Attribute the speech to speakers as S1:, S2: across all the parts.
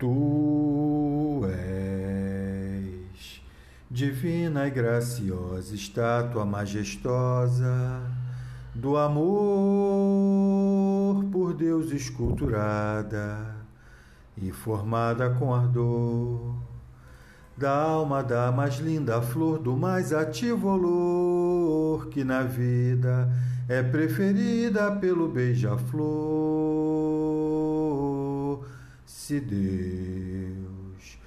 S1: Tu és divina e graciosa, estátua majestosa do amor por Deus esculturada e formada com ardor da alma da mais linda flor, do mais ativo olor que na vida é preferida pelo beija-flor. Se Deus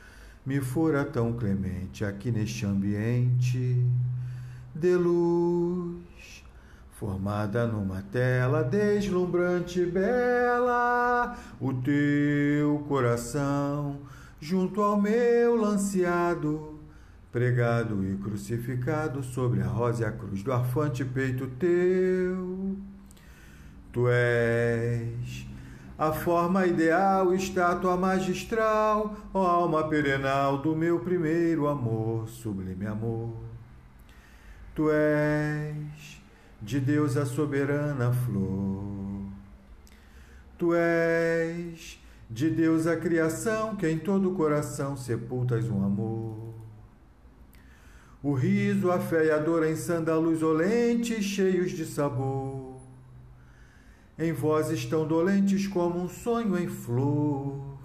S1: me fora tão clemente aqui neste ambiente de luz, formada numa tela deslumbrante e bela, o teu coração junto ao meu lanceado, pregado e crucificado sobre a rosa e a cruz do arfante peito teu. Tu és a forma ideal, estátua magistral, ó alma perenal do meu primeiro amor, sublime amor. Tu és de Deus a soberana flor. Tu és de Deus a criação, que em todo o coração sepultas um amor. O riso, a fé e a dor em sândalos olentes, cheios de sabor. Em vozes tão dolentes como um sonho em flor.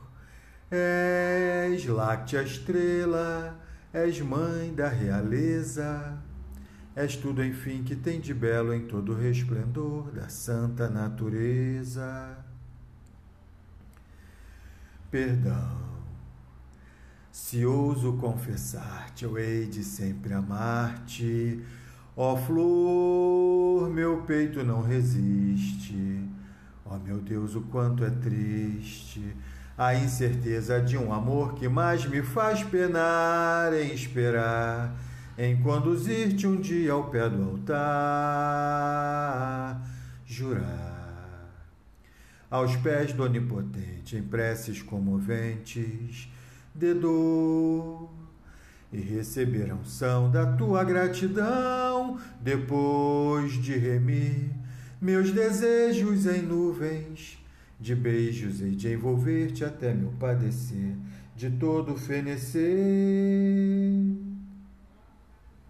S1: És láctea estrela, és mãe da realeza. És tudo, enfim, que tem de belo em todo o resplendor da santa natureza perdão. Se ouso confessar-te, eu hei de sempre amar-te. Ó flor, meu peito não resiste. Ó meu Deus, o quanto é triste a incerteza de um amor que mais me faz penar em esperar, em conduzir-te um dia ao pé do altar, jurar aos pés do Onipotente, em preces comoventes de dor, e receber a unção da tua gratidão, depois de remir meus desejos em nuvens de beijos e de envolver-te até meu padecer de todo fenecer